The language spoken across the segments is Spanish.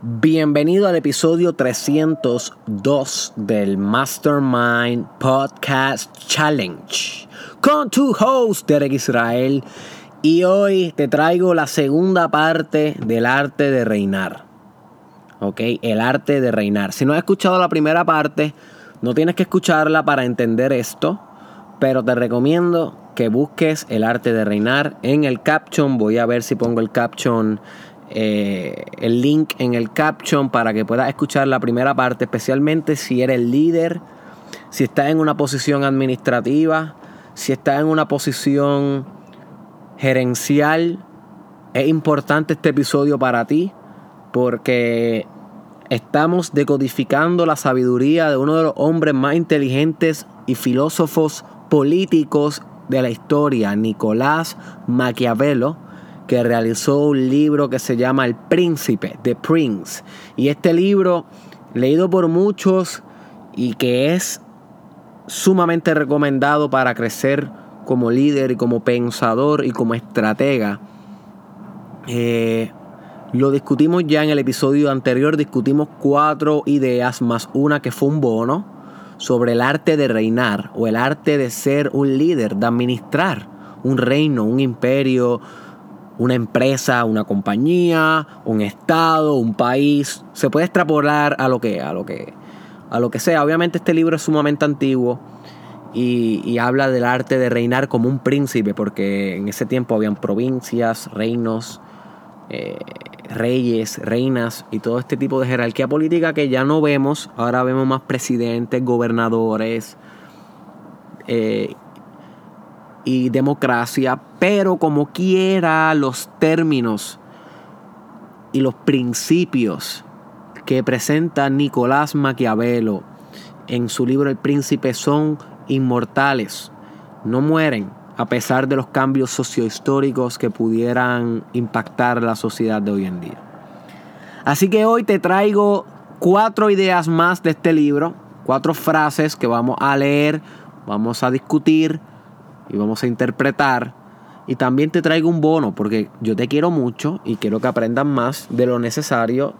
Bienvenido al episodio 302 del Mastermind Podcast Challenge con tu host Derek Israel y hoy te traigo la segunda parte del arte de reinar. ¿Ok? El arte de reinar. Si no has escuchado la primera parte, no tienes que escucharla para entender esto, pero te recomiendo que busques el arte de reinar en el caption. Voy a ver si pongo el caption eh, el link en el caption para que puedas escuchar la primera parte, especialmente si eres líder, si estás en una posición administrativa, si estás en una posición gerencial. Es importante este episodio para ti porque estamos decodificando la sabiduría de uno de los hombres más inteligentes y filósofos políticos de la historia, Nicolás Maquiavelo que realizó un libro que se llama El Príncipe, The Prince. Y este libro, leído por muchos y que es sumamente recomendado para crecer como líder y como pensador y como estratega. Eh, lo discutimos ya en el episodio anterior, discutimos cuatro ideas más una que fue un bono sobre el arte de reinar o el arte de ser un líder, de administrar un reino, un imperio, una empresa, una compañía, un estado, un país. Se puede extrapolar a lo que, a lo que, a lo que sea. Obviamente este libro es sumamente antiguo y, habla del arte de reinar como un príncipe, porque en ese tiempo habían provincias, reinos, eh, reyes, reinas y todo este tipo de jerarquía política que ya no vemos. Ahora vemos más presidentes, gobernadores. Eh, y democracia, pero como quiera los términos y los principios que presenta Nicolás Maquiavelo en su libro El Príncipe son inmortales, no mueren a pesar de los cambios sociohistóricos que pudieran impactar la sociedad de hoy en día. Así que hoy te traigo cuatro ideas más de este libro, cuatro frases que vamos a leer, vamos a discutir y vamos a interpretar. Y también te traigo un bono porque yo te quiero mucho y quiero que aprendas más de lo necesario.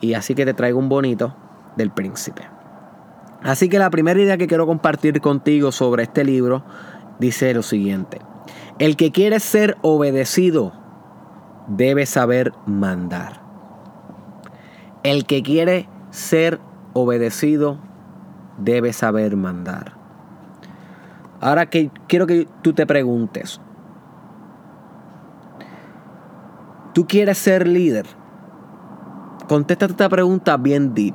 Y así que te traigo un bonito del príncipe. Así que la primera idea que quiero compartir contigo sobre este libro dice lo siguiente. El que quiere ser obedecido debe saber mandar. El que quiere ser obedecido debe saber mandar. Ahora que quiero que tú te preguntes, ¿tú quieres ser líder? Contesta esta pregunta bien deep.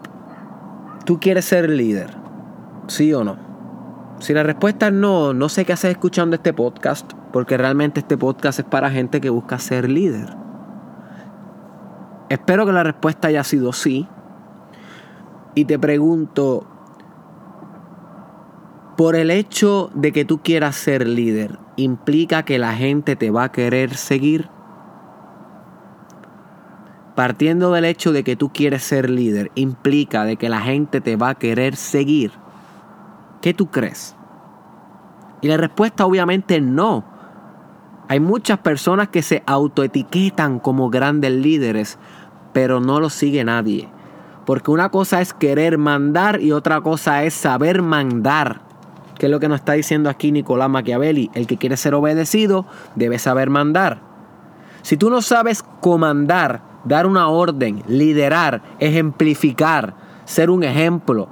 ¿Tú quieres ser líder? ¿Sí o no? Si la respuesta es no, no sé qué haces escuchando este podcast, porque realmente este podcast es para gente que busca ser líder. Espero que la respuesta haya sido sí. Y te pregunto, por el hecho de que tú quieras ser líder, implica que la gente te va a querer seguir. Partiendo del hecho de que tú quieres ser líder, implica de que la gente te va a querer seguir. ¿Qué tú crees? Y la respuesta obviamente no. Hay muchas personas que se autoetiquetan como grandes líderes, pero no lo sigue nadie. Porque una cosa es querer mandar y otra cosa es saber mandar. ¿Qué es lo que nos está diciendo aquí Nicolás Machiavelli? El que quiere ser obedecido debe saber mandar. Si tú no sabes comandar, dar una orden, liderar, ejemplificar, ser un ejemplo,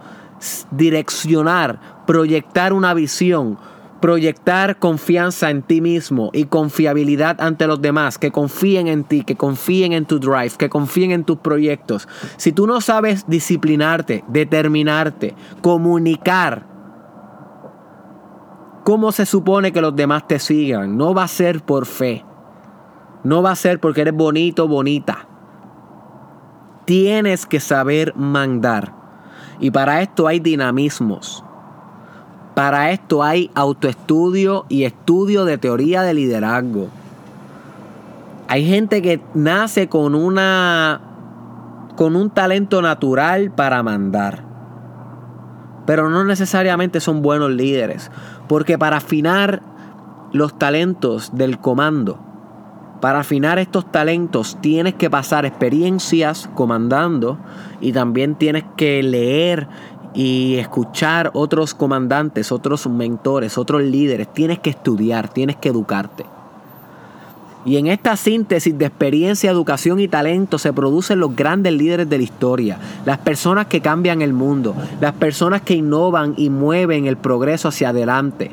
direccionar, proyectar una visión, proyectar confianza en ti mismo y confiabilidad ante los demás, que confíen en ti, que confíen en tu drive, que confíen en tus proyectos. Si tú no sabes disciplinarte, determinarte, comunicar, ¿Cómo se supone que los demás te sigan? No va a ser por fe. No va a ser porque eres bonito, bonita. Tienes que saber mandar. Y para esto hay dinamismos. Para esto hay autoestudio y estudio de teoría de liderazgo. Hay gente que nace con una con un talento natural para mandar. Pero no necesariamente son buenos líderes. Porque para afinar los talentos del comando, Para afinar estos talentos tienes que pasar experiencias comandando y también tienes que leer y escuchar otros comandantes, otros mentores, otros líderes. Tienes que estudiar, tienes que educarte. Y en esta síntesis de experiencia, educación y talento se producen los grandes líderes de la historia, las personas que cambian el mundo, las personas que innovan y mueven el progreso hacia adelante.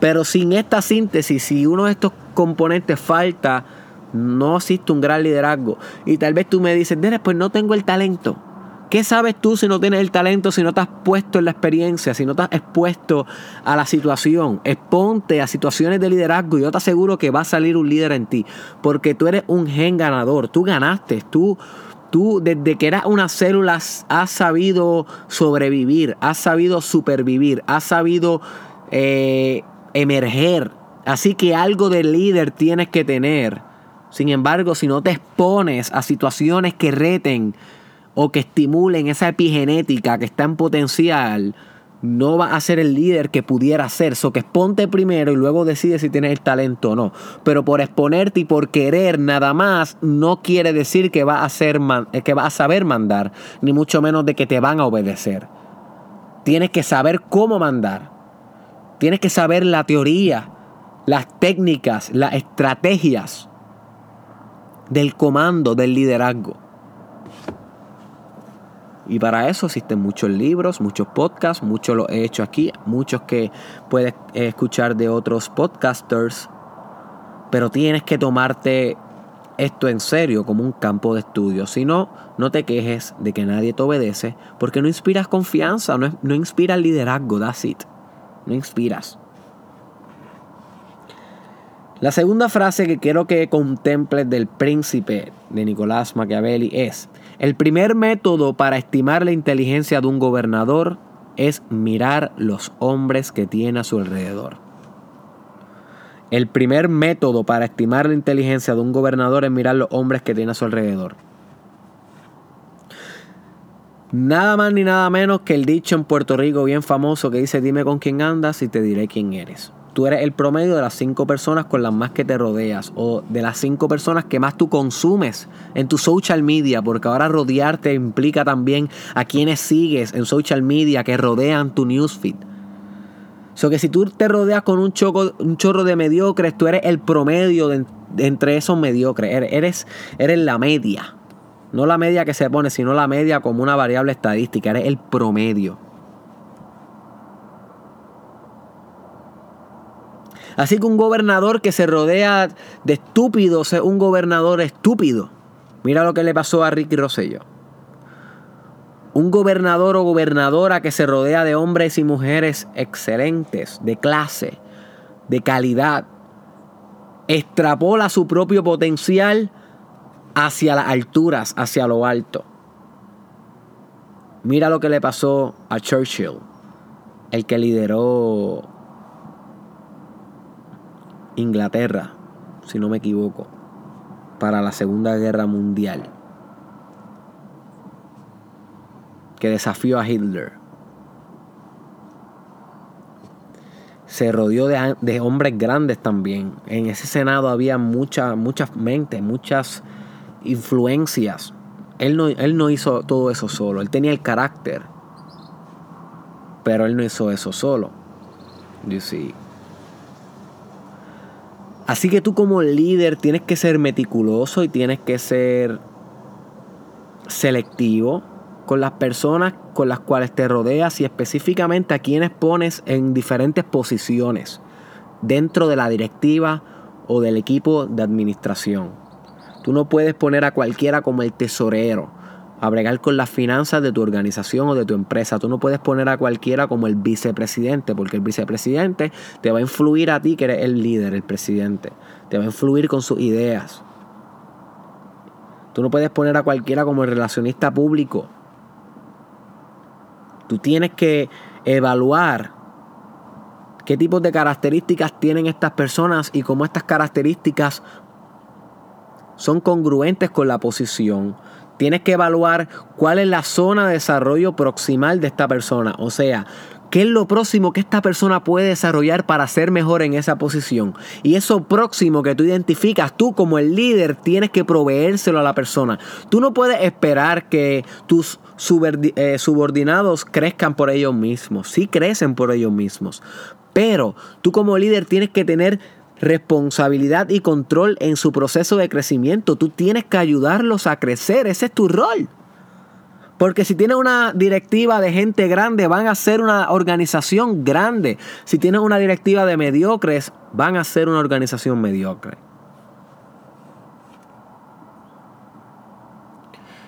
Pero sin esta síntesis, si uno de estos componentes falta, no existe un gran liderazgo. Y tal vez tú me dices, pues no tengo el talento. ¿Qué sabes tú si no tienes el talento, si no te has puesto en la experiencia, si no te has expuesto a la situación? Exponte a situaciones de liderazgo y yo te aseguro que va a salir un líder en ti, porque tú eres un gen ganador, tú ganaste, tú, tú desde que eras una célula has sabido sobrevivir, has sabido supervivir, has sabido eh, emerger. Así que algo de líder tienes que tener. Sin embargo, si no te expones a situaciones que reten, o que estimulen esa epigenética que está en potencial, no va a ser el líder que pudiera ser. So que exponte primero y luego decide si tienes el talento o no. Pero por exponerte y por querer nada más, no quiere decir que va a, ser eh, que va a saber mandar, ni mucho menos de que te van a obedecer. Tienes que saber cómo mandar. Tienes que saber la teoría, las técnicas, las estrategias del comando, del liderazgo. Y para eso existen muchos libros, muchos podcasts, muchos lo he hecho aquí, muchos que puedes escuchar de otros podcasters. Pero tienes que tomarte esto en serio como un campo de estudio. Si no, no te quejes de que nadie te obedece porque no inspiras confianza, no, no inspiras liderazgo, that's it. No inspiras. La segunda frase que quiero que contemples del príncipe de Nicolás Machiavelli es, el primer método para estimar la inteligencia de un gobernador es mirar los hombres que tiene a su alrededor. El primer método para estimar la inteligencia de un gobernador es mirar los hombres que tiene a su alrededor. Nada más ni nada menos que el dicho en Puerto Rico bien famoso que dice dime con quién andas y te diré quién eres tú eres el promedio de las cinco personas con las más que te rodeas o de las cinco personas que más tú consumes en tu social media, porque ahora rodearte implica también a quienes sigues en social media que rodean tu newsfeed. So que si tú te rodeas con un, choco, un chorro de mediocres, tú eres el promedio de, entre esos mediocres. Eres, eres la media. No la media que se pone, sino la media como una variable estadística. Eres el promedio. Así que un gobernador que se rodea de estúpidos es un gobernador estúpido. Mira lo que le pasó a Ricky Rosello. Un gobernador o gobernadora que se rodea de hombres y mujeres excelentes, de clase, de calidad, extrapola su propio potencial hacia las alturas, hacia lo alto. Mira lo que le pasó a Churchill, el que lideró Inglaterra, si no me equivoco, para la Segunda Guerra Mundial, que desafió a Hitler. Se rodeó de, hombres grandes también. En ese Senado había muchas muchas mentes, muchas influencias. Él no, él no hizo todo eso solo. Él tenía el carácter. Pero él no hizo eso solo. You see. Así que tú como líder tienes que ser meticuloso y tienes que ser selectivo con las personas con las cuales te rodeas y específicamente a quienes pones en diferentes posiciones dentro de la directiva o del equipo de administración. Tú no puedes poner a cualquiera como el tesorero a con las finanzas de tu organización o de tu empresa. Tú no puedes poner a cualquiera como el vicepresidente, porque el vicepresidente te va a influir a ti, que eres el líder, el presidente. Te va a influir con sus ideas. Tú no puedes poner a cualquiera como el relacionista público. Tú tienes que evaluar qué tipos de características tienen estas personas y cómo estas características son congruentes con la posición, Tienes que evaluar cuál es la zona de desarrollo proximal de esta persona. O sea, ¿Qué es lo próximo que esta persona puede desarrollar para ser mejor en esa posición? Y eso próximo que tú identificas, tú como el líder tienes que proveérselo a la persona. Tú no puedes esperar que tus eh, subordinados crezcan por ellos mismos. Sí crecen por ellos mismos. Pero tú como líder tienes que tener responsabilidad y control en su proceso de crecimiento. Tú tienes que ayudarlos a crecer. Ese es tu rol. Porque si tienes una directiva de gente grande, van a ser una organización grande. Si tienes una directiva de mediocres, van a ser una organización mediocre.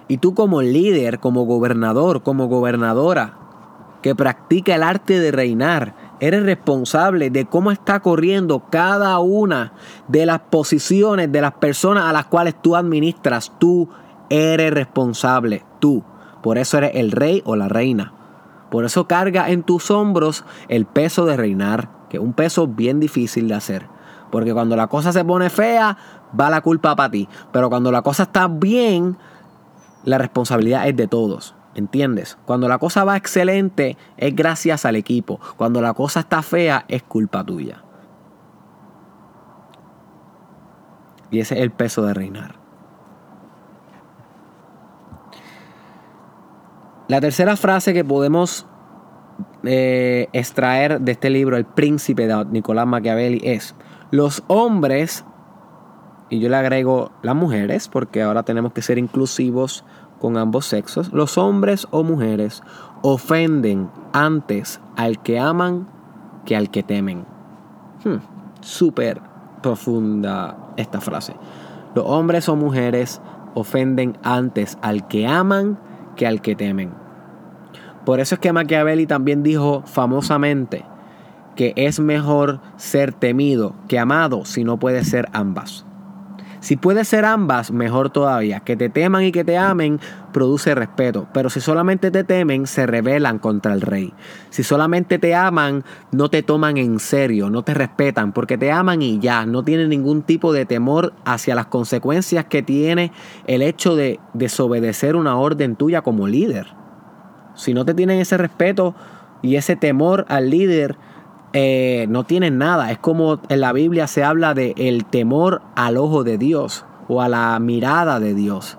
Y tú como líder, como gobernador, como gobernadora, que practica el arte de reinar, eres responsable de cómo está corriendo cada una de las posiciones de las personas a las cuales tú administras. Tú eres responsable, tú. Por eso eres el rey o la reina. Por eso carga en tus hombros el peso de reinar, que es un peso bien difícil de hacer. Porque cuando la cosa se pone fea, va la culpa para ti. Pero cuando la cosa está bien, la responsabilidad es de todos. ¿Entiendes? Cuando la cosa va excelente, es gracias al equipo. Cuando la cosa está fea, es culpa tuya. Y ese es el peso de reinar. La tercera frase que podemos eh, extraer de este libro, El Príncipe de Nicolás Machiavelli, es, los hombres, y yo le agrego las mujeres, porque ahora tenemos que ser inclusivos con ambos sexos, los hombres o mujeres ofenden antes al que aman que al que temen. Hmm, súper profunda esta frase. Los hombres o mujeres ofenden antes al que aman que al que temen. Por eso es que Machiavelli también dijo famosamente que es mejor ser temido que amado si no puede ser ambas. Si puede ser ambas, mejor todavía. Que te teman y que te amen produce respeto, pero si solamente te temen, se rebelan contra el rey. Si solamente te aman, no te toman en serio, no te respetan, porque te aman y ya, no tienen ningún tipo de temor hacia las consecuencias que tiene el hecho de desobedecer una orden tuya como líder. Si no te tienen ese respeto y ese temor al líder, eh, no tienen nada. Es como en la Biblia se habla de el temor al ojo de Dios o a la mirada de Dios.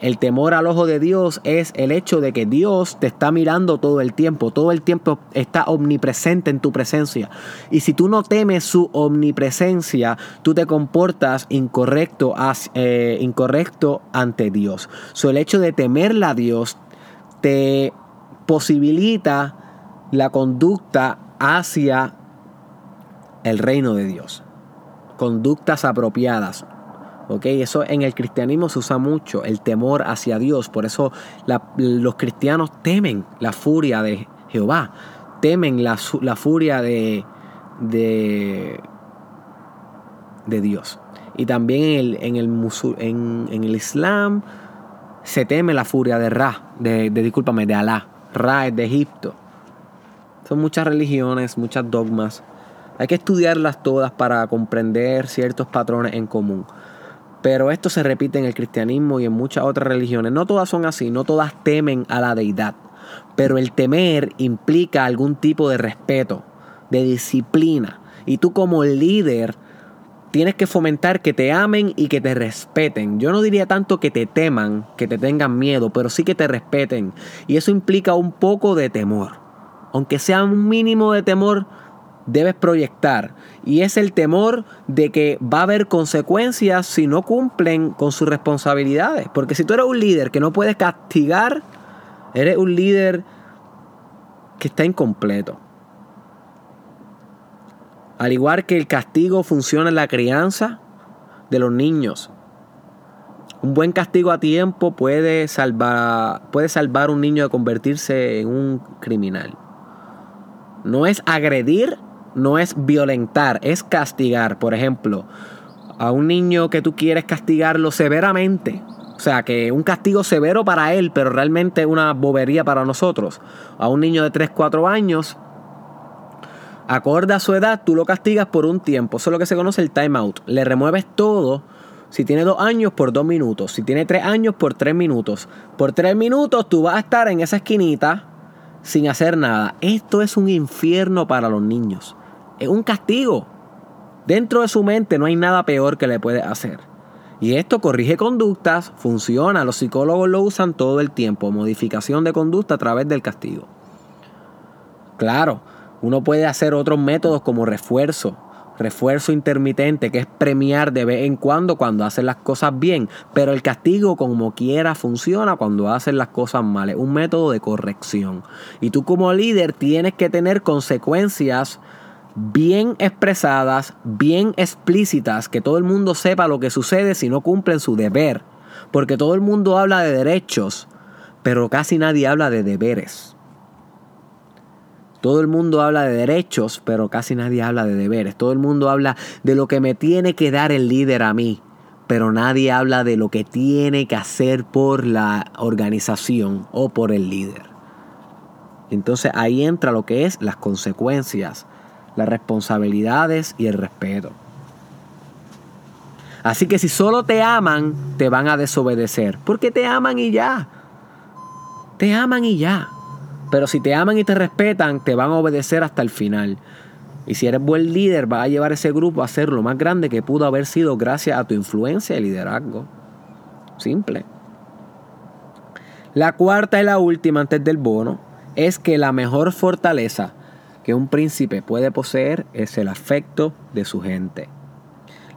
El temor al ojo de Dios es el hecho de que Dios te está mirando todo el tiempo, todo el tiempo está omnipresente en tu presencia. Y si tú no temes su omnipresencia, tú te comportas incorrecto, eh, incorrecto ante Dios. So, el hecho de temerle a Dios te posibilita la conducta hacia el reino de Dios. Conductas apropiadas. ¿ok? Eso en el cristianismo se usa mucho, el temor hacia Dios. Por eso los cristianos temen la furia de Jehová, temen la, furia de, de, Dios. Y también en el, en, el, en, el Islam se teme la furia de Ra, de, de discúlpame, de Alá. Ra es de Egipto. Son muchas religiones, muchas dogmas. Hay que estudiarlas todas para comprender ciertos patrones en común. Pero esto se repite en el cristianismo y en muchas otras religiones. No todas son así, no todas temen a la deidad. Pero el temer implica algún tipo de respeto, de disciplina. Y tú como líder tienes que fomentar que te amen y que te respeten. Yo no diría tanto que te teman, que te tengan miedo, pero sí que te respeten. Y eso implica un poco de temor aunque sea un mínimo de temor, debes proyectar. Y es el temor de que va a haber consecuencias si no cumplen con sus responsabilidades. Porque si tú eres un líder que no puedes castigar, eres un líder que está incompleto. Al igual que el castigo funciona en la crianza de los niños. Un buen castigo a tiempo puede salvar, puede salvar a un niño de convertirse en un criminal. No es agredir, no es violentar, es castigar. Por ejemplo, a un niño que tú quieres castigarlo severamente. O sea, que un castigo severo para él, pero realmente una bobería para nosotros. A un niño de 3, 4 años, acorde a su edad, tú lo castigas por un tiempo. Eso es lo que se conoce el timeout. Le remueves todo. Si tiene dos años, por dos minutos. Si tiene tres años, por tres minutos. Por tres minutos tú vas a estar en esa esquinita sin hacer nada. Esto es un infierno para los niños. Es un castigo. Dentro de su mente no hay nada peor que le puede hacer. Y esto corrige conductas, funciona, los psicólogos lo usan todo el tiempo, modificación de conducta a través del castigo. Claro, uno puede hacer otros métodos como refuerzo, refuerzo intermitente, que es premiar de vez en cuando cuando hacen las cosas bien, pero el castigo como quiera funciona cuando hacen las cosas mal, es un método de corrección. Y tú como líder tienes que tener consecuencias bien expresadas, bien explícitas, que todo el mundo sepa lo que sucede si no cumplen su deber. Porque todo el mundo habla de derechos, pero casi nadie habla de deberes. Todo el mundo habla de derechos, pero casi nadie habla de deberes. Todo el mundo habla de lo que me tiene que dar el líder a mí, pero nadie habla de lo que tiene que hacer por la organización o por el líder. Entonces ahí entra lo que es las consecuencias, las responsabilidades y el respeto. Así que si solo te aman, te van a desobedecer, porque te aman y ya. Te aman y ya. Pero si te aman y te respetan, te van a obedecer hasta el final. Y si eres buen líder, vas a llevar ese grupo a ser lo más grande que pudo haber sido gracias a tu influencia y liderazgo. Simple. La cuarta y la última antes del bono es que la mejor fortaleza que un príncipe puede poseer es el afecto de su gente.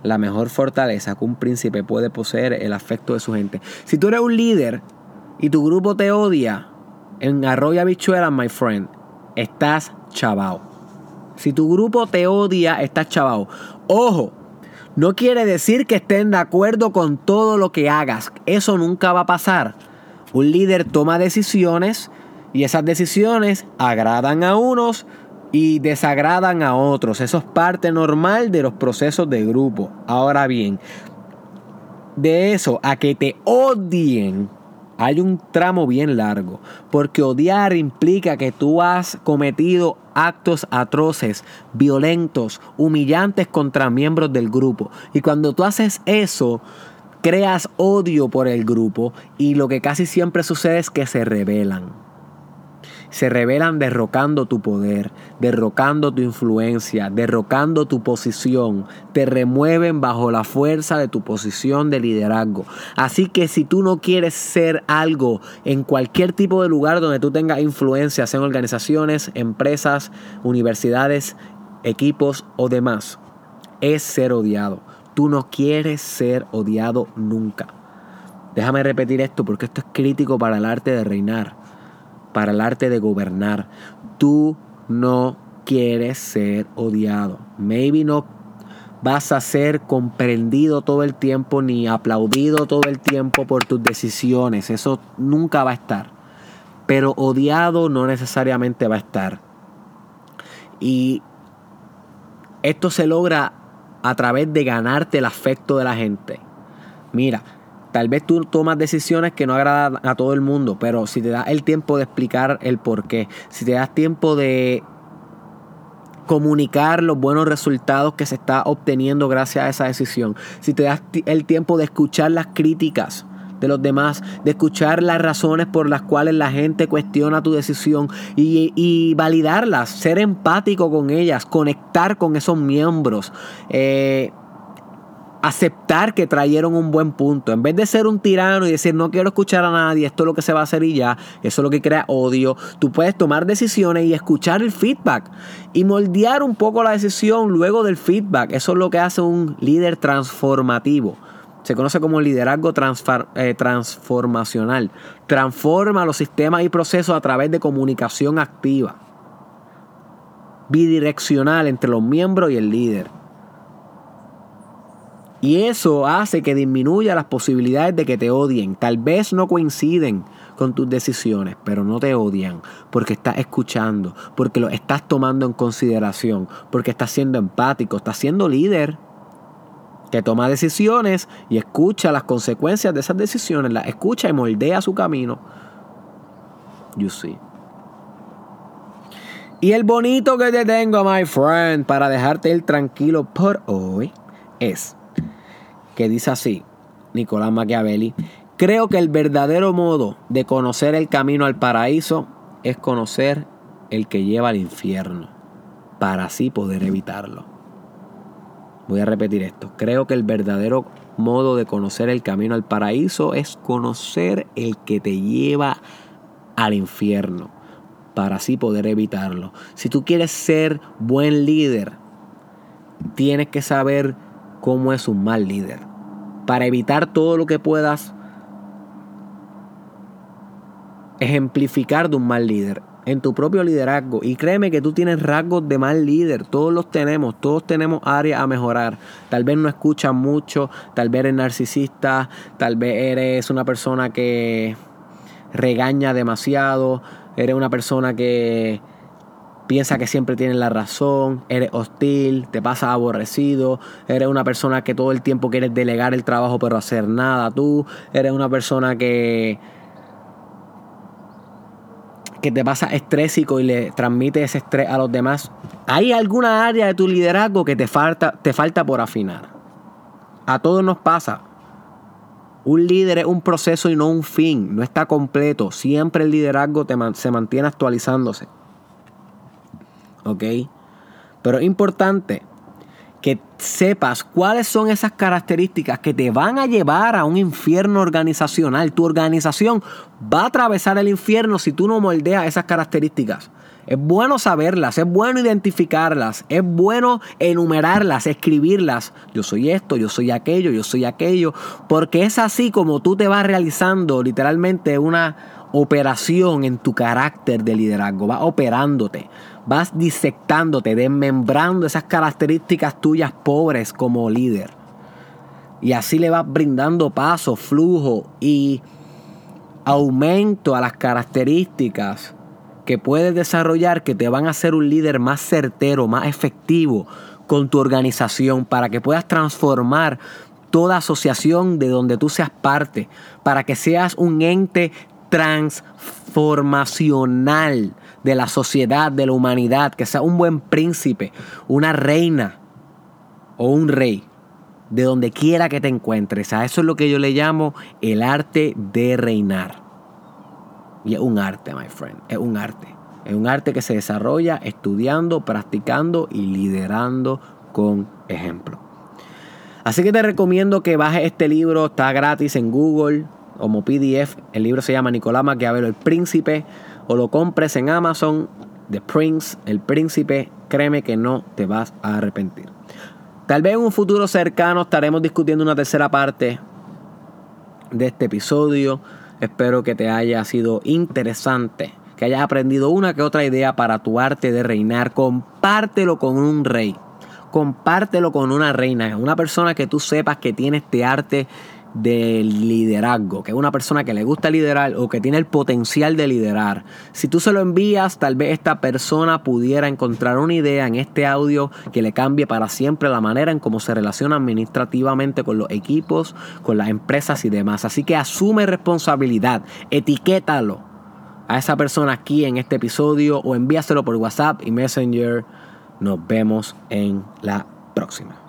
La mejor fortaleza que un príncipe puede poseer es el afecto de su gente. Si tú eres un líder y tu grupo te odia, en Arroyo Bichuela, my friend, estás chavao. Si tu grupo te odia, estás chavao. Ojo, no quiere decir que estén de acuerdo con todo lo que hagas. Eso nunca va a pasar. Un líder toma decisiones y esas decisiones agradan a unos y desagradan a otros. Eso es parte normal de los procesos de grupo. Ahora bien, de eso a que te odien hay un tramo bien largo, porque odiar implica que tú has cometido actos atroces, violentos, humillantes contra miembros del grupo. Y cuando tú haces eso, creas odio por el grupo y lo que casi siempre sucede es que se rebelan se revelan derrocando tu poder, derrocando tu influencia, derrocando tu posición, te remueven bajo la fuerza de tu posición de liderazgo. Así que si tú no quieres ser algo en cualquier tipo de lugar donde tú tengas influencia, en organizaciones, empresas, universidades, equipos o demás, es ser odiado. Tú no quieres ser odiado nunca. Déjame repetir esto porque esto es crítico para el arte de reinar para el arte de gobernar. Tú no quieres ser odiado. Maybe no vas a ser comprendido todo el tiempo ni aplaudido todo el tiempo por tus decisiones. Eso nunca va a estar. Pero odiado no necesariamente va a estar. Y esto se logra a través de ganarte el afecto de la gente. Mira, Tal vez tú tomas decisiones que no agradan a todo el mundo, pero si te das el tiempo de explicar el por qué, si te das tiempo de comunicar los buenos resultados que se está obteniendo gracias a esa decisión, si te das el tiempo de escuchar las críticas de los demás, de escuchar las razones por las cuales la gente cuestiona tu decisión y, y validarlas, ser empático con ellas, conectar con esos miembros. Eh, aceptar que trajeron un buen punto. En vez de ser un tirano y decir no quiero escuchar a nadie, esto es lo que se va a hacer y ya, eso es lo que crea odio, tú puedes tomar decisiones y escuchar el feedback y moldear un poco la decisión luego del feedback. Eso es lo que hace un líder transformativo. Se conoce como liderazgo eh, transformacional. Transforma los sistemas y procesos a través de comunicación activa, bidireccional entre los miembros y el líder. Y eso hace que disminuya las posibilidades de que te odien. Tal vez no coinciden con tus decisiones, pero no te odian porque estás escuchando, porque lo estás tomando en consideración, porque estás siendo empático, estás siendo líder que toma decisiones y escucha las consecuencias de esas decisiones, las escucha y moldea su camino. You see. Y el bonito que te tengo, my friend, para dejarte ir tranquilo por hoy es que dice así, Nicolás Machiavelli, creo que el verdadero modo de conocer el camino al paraíso es conocer el que lleva al infierno para así poder evitarlo. Voy a repetir esto. Creo que el verdadero modo de conocer el camino al paraíso es conocer el que te lleva al infierno para así poder evitarlo. Si tú quieres ser buen líder, tienes que saber cómo es un mal líder. Para evitar todo lo que puedas ejemplificar de un mal líder en tu propio liderazgo. Y créeme que tú tienes rasgos de mal líder. Todos los tenemos. Todos tenemos áreas a mejorar. Tal vez no escuchas mucho. Tal vez eres narcisista. Tal vez eres una persona que regaña demasiado. Eres una persona que piensa que siempre tienes la razón, eres hostil, te pasas aborrecido, eres una persona que todo el tiempo quieres delegar el trabajo pero hacer nada tú, eres una persona que que te pasa estrésico y le transmite ese estrés a los demás, ¿hay alguna área de tu liderazgo que te falta, te falta por afinar? A todos nos pasa. Un líder es un proceso y no un fin, no está completo. Siempre el liderazgo se mantiene actualizándose. ¿Ok? Pero es importante que sepas cuáles son esas características que te van a llevar a un infierno organizacional. Tu organización va a atravesar el infierno si tú no moldeas esas características. Es bueno saberlas, es bueno identificarlas, es bueno enumerarlas, escribirlas. Yo soy esto, yo soy aquello, yo soy aquello, porque es así como tú te vas realizando literalmente una operación en tu carácter de liderazgo, vas operándote vas disectándote, desmembrando esas características tuyas pobres como líder. Y así le vas brindando paso, flujo y aumento a las características que puedes desarrollar que te van a hacer un líder más certero, más efectivo con tu organización para que puedas transformar toda asociación de donde tú seas parte, para que seas un ente transformacional de la sociedad, de la humanidad, que sea un buen príncipe, una reina o un rey, de donde quiera que te encuentres. A eso es lo que yo le llamo el arte de reinar. Y es un arte, my friend, es un arte. Es un arte que se desarrolla estudiando, practicando y liderando con ejemplo. Así que te recomiendo que bajes este libro, está gratis en Google como PDF. El libro se llama Nicolás Maquiavelo, el príncipe o lo compres en Amazon, The Prince, El Príncipe, créeme que no te vas a arrepentir. Tal vez en un futuro cercano estaremos discutiendo una tercera parte de este episodio. Espero que te haya sido interesante, que hayas aprendido una que otra idea para tu arte de reinar. Compártelo con un rey, compártelo con una reina, una persona que tú sepas que tiene este arte del liderazgo, que es una persona que le gusta liderar o que tiene el potencial de liderar. Si tú se lo envías, tal vez esta persona pudiera encontrar una idea en este audio que le cambie para siempre la manera en cómo se relaciona administrativamente con los equipos, con las empresas y demás. Así que asume responsabilidad, etiquétalo a esa persona aquí en este episodio o envíaselo por WhatsApp y Messenger. Nos vemos en la próxima.